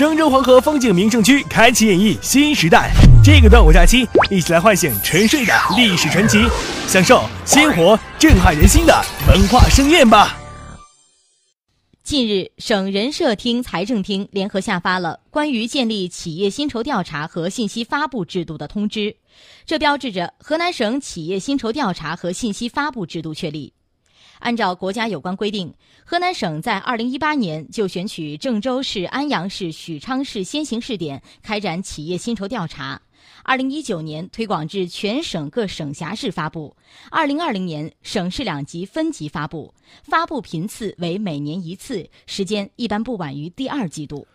郑州黄河风景名胜区开启演绎新时代。这个端午假期，一起来唤醒沉睡的历史传奇，享受鲜活震撼人心的文化盛宴吧。近日，省人社厅、财政厅联合下发了关于建立企业薪酬调查和信息发布制度的通知，这标志着河南省企业薪酬调查和信息发布制度确立。按照国家有关规定，河南省在二零一八年就选取郑州市、安阳市、许昌市先行试点开展企业薪酬调查。二零一九年推广至全省各省辖市发布，二零二零年省市两级分级发布，发布频次为每年一次，时间一般不晚于第二季度。